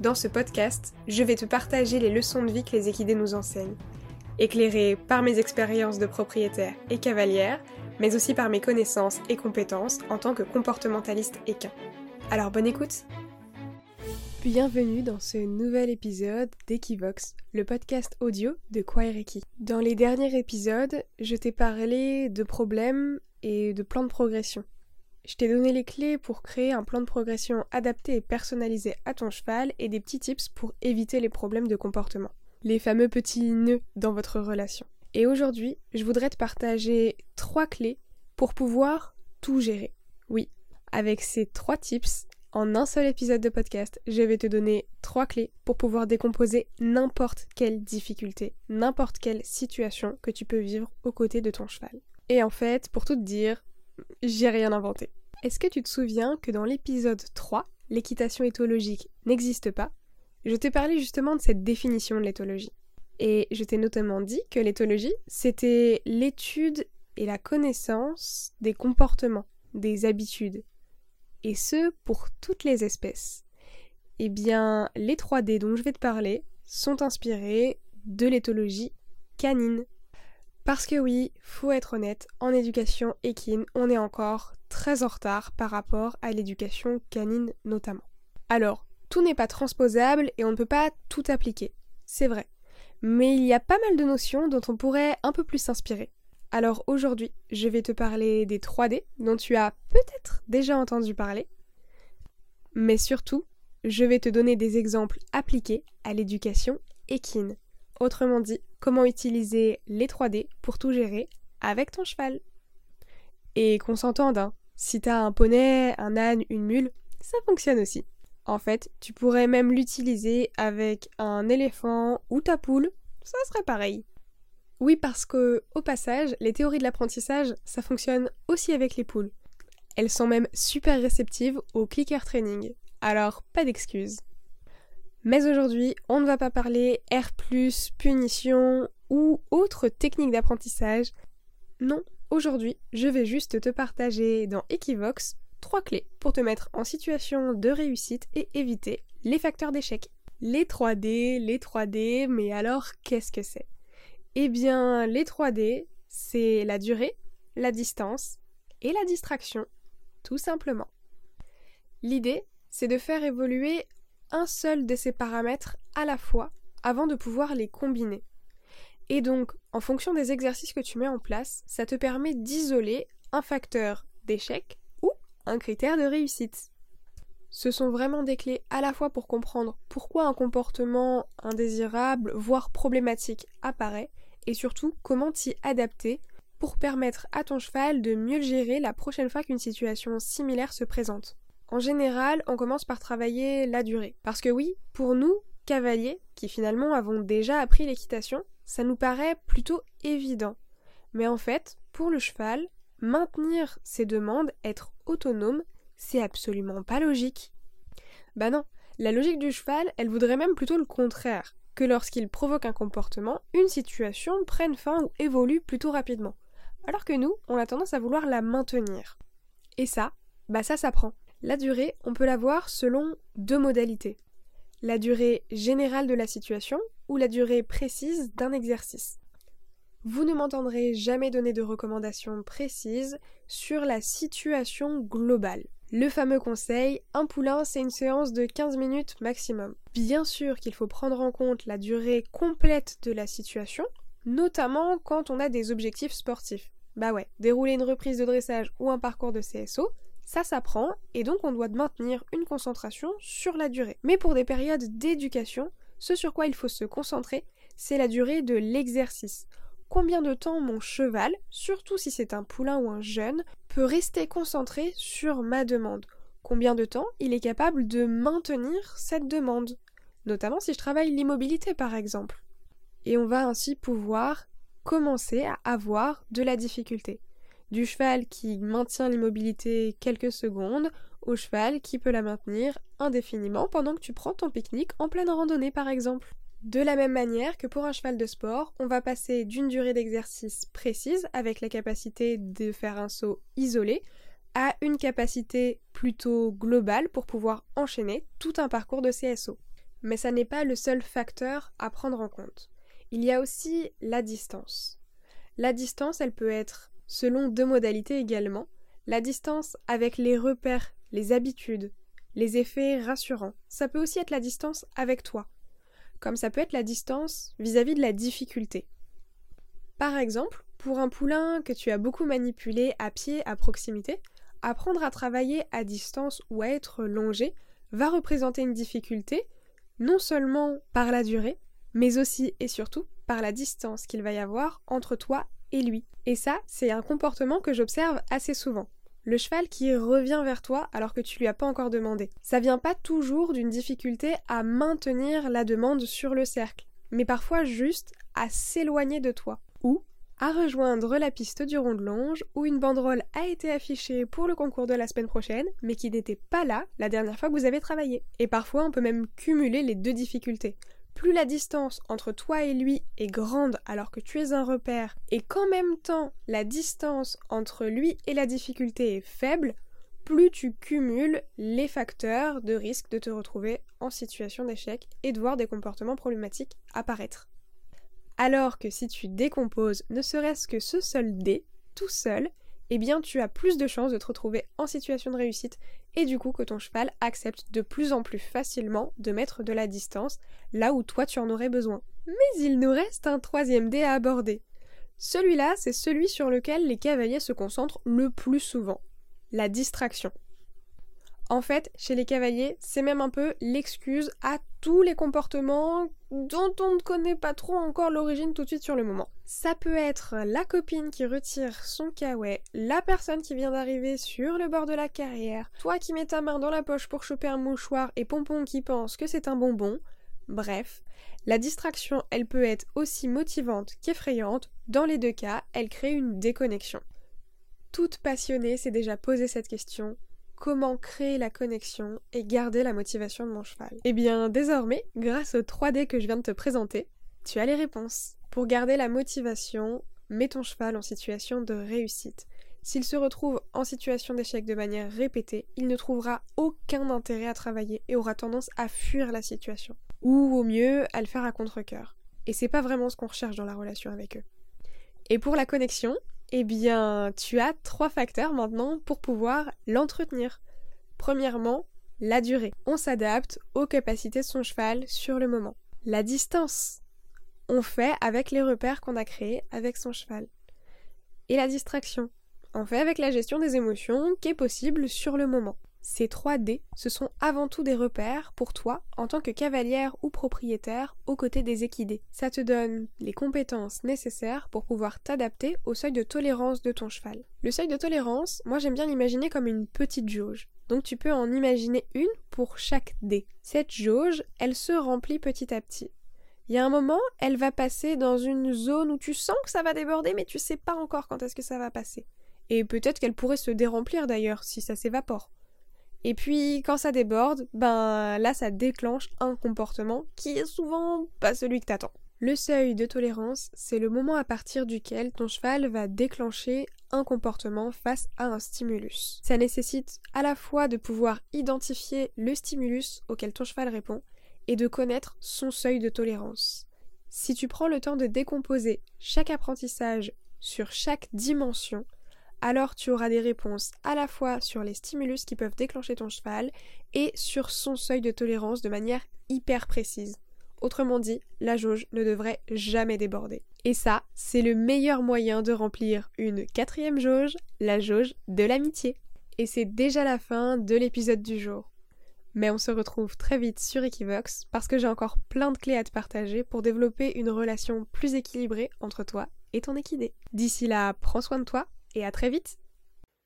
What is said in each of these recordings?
dans ce podcast, je vais te partager les leçons de vie que les équidés nous enseignent, éclairées par mes expériences de propriétaire et cavalière, mais aussi par mes connaissances et compétences en tant que comportementaliste équin. Alors bonne écoute Bienvenue dans ce nouvel épisode d'Equivox, le podcast audio de Kwaireki. Dans les derniers épisodes, je t'ai parlé de problèmes et de plans de progression. Je t'ai donné les clés pour créer un plan de progression adapté et personnalisé à ton cheval et des petits tips pour éviter les problèmes de comportement. Les fameux petits nœuds dans votre relation. Et aujourd'hui, je voudrais te partager trois clés pour pouvoir tout gérer. Oui, avec ces trois tips, en un seul épisode de podcast, je vais te donner trois clés pour pouvoir décomposer n'importe quelle difficulté, n'importe quelle situation que tu peux vivre aux côtés de ton cheval. Et en fait, pour tout te dire, j'ai rien inventé. Est-ce que tu te souviens que dans l'épisode 3, l'équitation éthologique n'existe pas Je t'ai parlé justement de cette définition de l'éthologie. Et je t'ai notamment dit que l'éthologie, c'était l'étude et la connaissance des comportements, des habitudes. Et ce, pour toutes les espèces. Eh bien, les 3D dont je vais te parler sont inspirés de l'éthologie canine. Parce que oui, faut être honnête, en éducation équine, on est encore très en retard par rapport à l'éducation canine notamment. Alors, tout n'est pas transposable et on ne peut pas tout appliquer, c'est vrai. Mais il y a pas mal de notions dont on pourrait un peu plus s'inspirer. Alors aujourd'hui, je vais te parler des 3D dont tu as peut-être déjà entendu parler. Mais surtout, je vais te donner des exemples appliqués à l'éducation équine. Autrement dit, comment utiliser les 3D pour tout gérer avec ton cheval. Et qu'on s'entende, hein, si t'as un poney, un âne, une mule, ça fonctionne aussi. En fait, tu pourrais même l'utiliser avec un éléphant ou ta poule, ça serait pareil. Oui, parce que, au passage, les théories de l'apprentissage, ça fonctionne aussi avec les poules. Elles sont même super réceptives au clicker training, alors pas d'excuses. Mais aujourd'hui, on ne va pas parler R+, punition ou autre technique d'apprentissage. Non, aujourd'hui, je vais juste te partager dans Equivox trois clés pour te mettre en situation de réussite et éviter les facteurs d'échec. Les 3D, les 3D, mais alors qu'est-ce que c'est? Eh bien, les 3D, c'est la durée, la distance et la distraction, tout simplement. L'idée, c'est de faire évoluer un seul de ces paramètres à la fois avant de pouvoir les combiner. Et donc, en fonction des exercices que tu mets en place, ça te permet d'isoler un facteur d'échec ou un critère de réussite. Ce sont vraiment des clés à la fois pour comprendre pourquoi un comportement indésirable, voire problématique, apparaît, et surtout comment t'y adapter pour permettre à ton cheval de mieux gérer la prochaine fois qu'une situation similaire se présente. En général, on commence par travailler la durée. Parce que oui, pour nous, cavaliers, qui finalement avons déjà appris l'équitation, ça nous paraît plutôt évident. Mais en fait, pour le cheval, maintenir ses demandes, être autonome, c'est absolument pas logique. Bah non, la logique du cheval, elle voudrait même plutôt le contraire, que lorsqu'il provoque un comportement, une situation prenne fin ou évolue plutôt rapidement. Alors que nous, on a tendance à vouloir la maintenir. Et ça, bah ça s'apprend. La durée, on peut la voir selon deux modalités. La durée générale de la situation ou la durée précise d'un exercice. Vous ne m'entendrez jamais donner de recommandations précises sur la situation globale. Le fameux conseil, un poulain c'est une séance de 15 minutes maximum. Bien sûr qu'il faut prendre en compte la durée complète de la situation, notamment quand on a des objectifs sportifs. Bah ouais, dérouler une reprise de dressage ou un parcours de CSO, ça s'apprend et donc on doit maintenir une concentration sur la durée. Mais pour des périodes d'éducation, ce sur quoi il faut se concentrer, c'est la durée de l'exercice. Combien de temps mon cheval, surtout si c'est un poulain ou un jeune, peut rester concentré sur ma demande? Combien de temps il est capable de maintenir cette demande? Notamment si je travaille l'immobilité par exemple. et on va ainsi pouvoir commencer à avoir de la difficulté. Du cheval qui maintient l'immobilité quelques secondes au cheval qui peut la maintenir indéfiniment pendant que tu prends ton pique-nique en pleine randonnée par exemple. De la même manière que pour un cheval de sport, on va passer d'une durée d'exercice précise avec la capacité de faire un saut isolé à une capacité plutôt globale pour pouvoir enchaîner tout un parcours de CSO. Mais ça n'est pas le seul facteur à prendre en compte. Il y a aussi la distance. La distance, elle peut être selon deux modalités également. La distance avec les repères, les habitudes, les effets rassurants. Ça peut aussi être la distance avec toi comme ça peut être la distance vis-à-vis de la difficulté. Par exemple, pour un poulain que tu as beaucoup manipulé à pied à proximité, apprendre à travailler à distance ou à être longé va représenter une difficulté, non seulement par la durée, mais aussi et surtout par la distance qu'il va y avoir entre toi et lui. Et ça, c'est un comportement que j'observe assez souvent le cheval qui revient vers toi alors que tu lui as pas encore demandé. Ça vient pas toujours d'une difficulté à maintenir la demande sur le cercle, mais parfois juste à s'éloigner de toi. Ou à rejoindre la piste du rond de longe où une banderole a été affichée pour le concours de la semaine prochaine, mais qui n'était pas là la dernière fois que vous avez travaillé. Et parfois on peut même cumuler les deux difficultés plus la distance entre toi et lui est grande alors que tu es un repère, et qu'en même temps la distance entre lui et la difficulté est faible, plus tu cumules les facteurs de risque de te retrouver en situation d'échec et de voir des comportements problématiques apparaître. Alors que si tu décomposes ne serait-ce que ce seul dé, tout seul, eh bien tu as plus de chances de te retrouver en situation de réussite et du coup que ton cheval accepte de plus en plus facilement de mettre de la distance là où toi tu en aurais besoin. Mais il nous reste un troisième dé à aborder. Celui-là, c'est celui sur lequel les cavaliers se concentrent le plus souvent. La distraction. En fait, chez les cavaliers, c'est même un peu l'excuse à tous les comportements dont on ne connaît pas trop encore l'origine tout de suite sur le moment. Ça peut être la copine qui retire son kawaii, la personne qui vient d'arriver sur le bord de la carrière, toi qui mets ta main dans la poche pour choper un mouchoir et Pompon qui pense que c'est un bonbon. Bref, la distraction, elle peut être aussi motivante qu'effrayante. Dans les deux cas, elle crée une déconnexion. Toute passionnée s'est déjà posé cette question comment créer la connexion et garder la motivation de mon cheval Eh bien, désormais, grâce aux 3D que je viens de te présenter, tu as les réponses. Pour garder la motivation, mets ton cheval en situation de réussite. S'il se retrouve en situation d'échec de manière répétée, il ne trouvera aucun intérêt à travailler et aura tendance à fuir la situation. Ou au mieux, à le faire à contre-coeur. Et c'est pas vraiment ce qu'on recherche dans la relation avec eux. Et pour la connexion, eh bien, tu as trois facteurs maintenant pour pouvoir l'entretenir. Premièrement, la durée. On s'adapte aux capacités de son cheval sur le moment. La distance. On fait avec les repères qu'on a créés avec son cheval. Et la distraction. On fait avec la gestion des émotions qui est possible sur le moment. Ces 3D, ce sont avant tout des repères pour toi en tant que cavalière ou propriétaire aux côtés des équidés. Ça te donne les compétences nécessaires pour pouvoir t'adapter au seuil de tolérance de ton cheval. Le seuil de tolérance, moi j'aime bien l'imaginer comme une petite jauge. Donc tu peux en imaginer une pour chaque dé. Cette jauge, elle se remplit petit à petit. Il y a un moment, elle va passer dans une zone où tu sens que ça va déborder, mais tu sais pas encore quand est-ce que ça va passer. Et peut-être qu'elle pourrait se déremplir d'ailleurs si ça s'évapore. Et puis quand ça déborde, ben là ça déclenche un comportement qui est souvent pas celui que t'attends. Le seuil de tolérance, c'est le moment à partir duquel ton cheval va déclencher un comportement face à un stimulus. Ça nécessite à la fois de pouvoir identifier le stimulus auquel ton cheval répond et de connaître son seuil de tolérance. Si tu prends le temps de décomposer chaque apprentissage sur chaque dimension, alors tu auras des réponses à la fois sur les stimulus qui peuvent déclencher ton cheval et sur son seuil de tolérance de manière hyper précise. Autrement dit, la jauge ne devrait jamais déborder. Et ça, c'est le meilleur moyen de remplir une quatrième jauge, la jauge de l'amitié. Et c'est déjà la fin de l'épisode du jour. Mais on se retrouve très vite sur Equivox parce que j'ai encore plein de clés à te partager pour développer une relation plus équilibrée entre toi et ton équidé. D'ici là, prends soin de toi et à très vite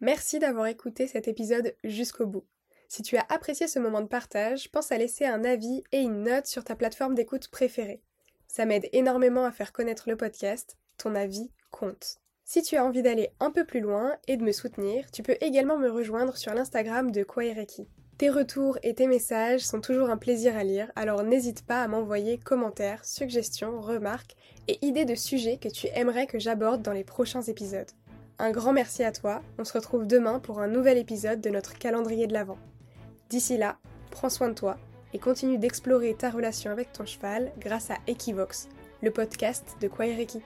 Merci d'avoir écouté cet épisode jusqu'au bout. Si tu as apprécié ce moment de partage, pense à laisser un avis et une note sur ta plateforme d'écoute préférée. Ça m'aide énormément à faire connaître le podcast, ton avis compte. Si tu as envie d'aller un peu plus loin et de me soutenir, tu peux également me rejoindre sur l'Instagram de Kwaireki. Tes retours et tes messages sont toujours un plaisir à lire, alors n'hésite pas à m'envoyer commentaires, suggestions, remarques et idées de sujets que tu aimerais que j'aborde dans les prochains épisodes. Un grand merci à toi, on se retrouve demain pour un nouvel épisode de notre calendrier de l'Avent. D'ici là, prends soin de toi et continue d'explorer ta relation avec ton cheval grâce à Equivox, le podcast de Kwaireki.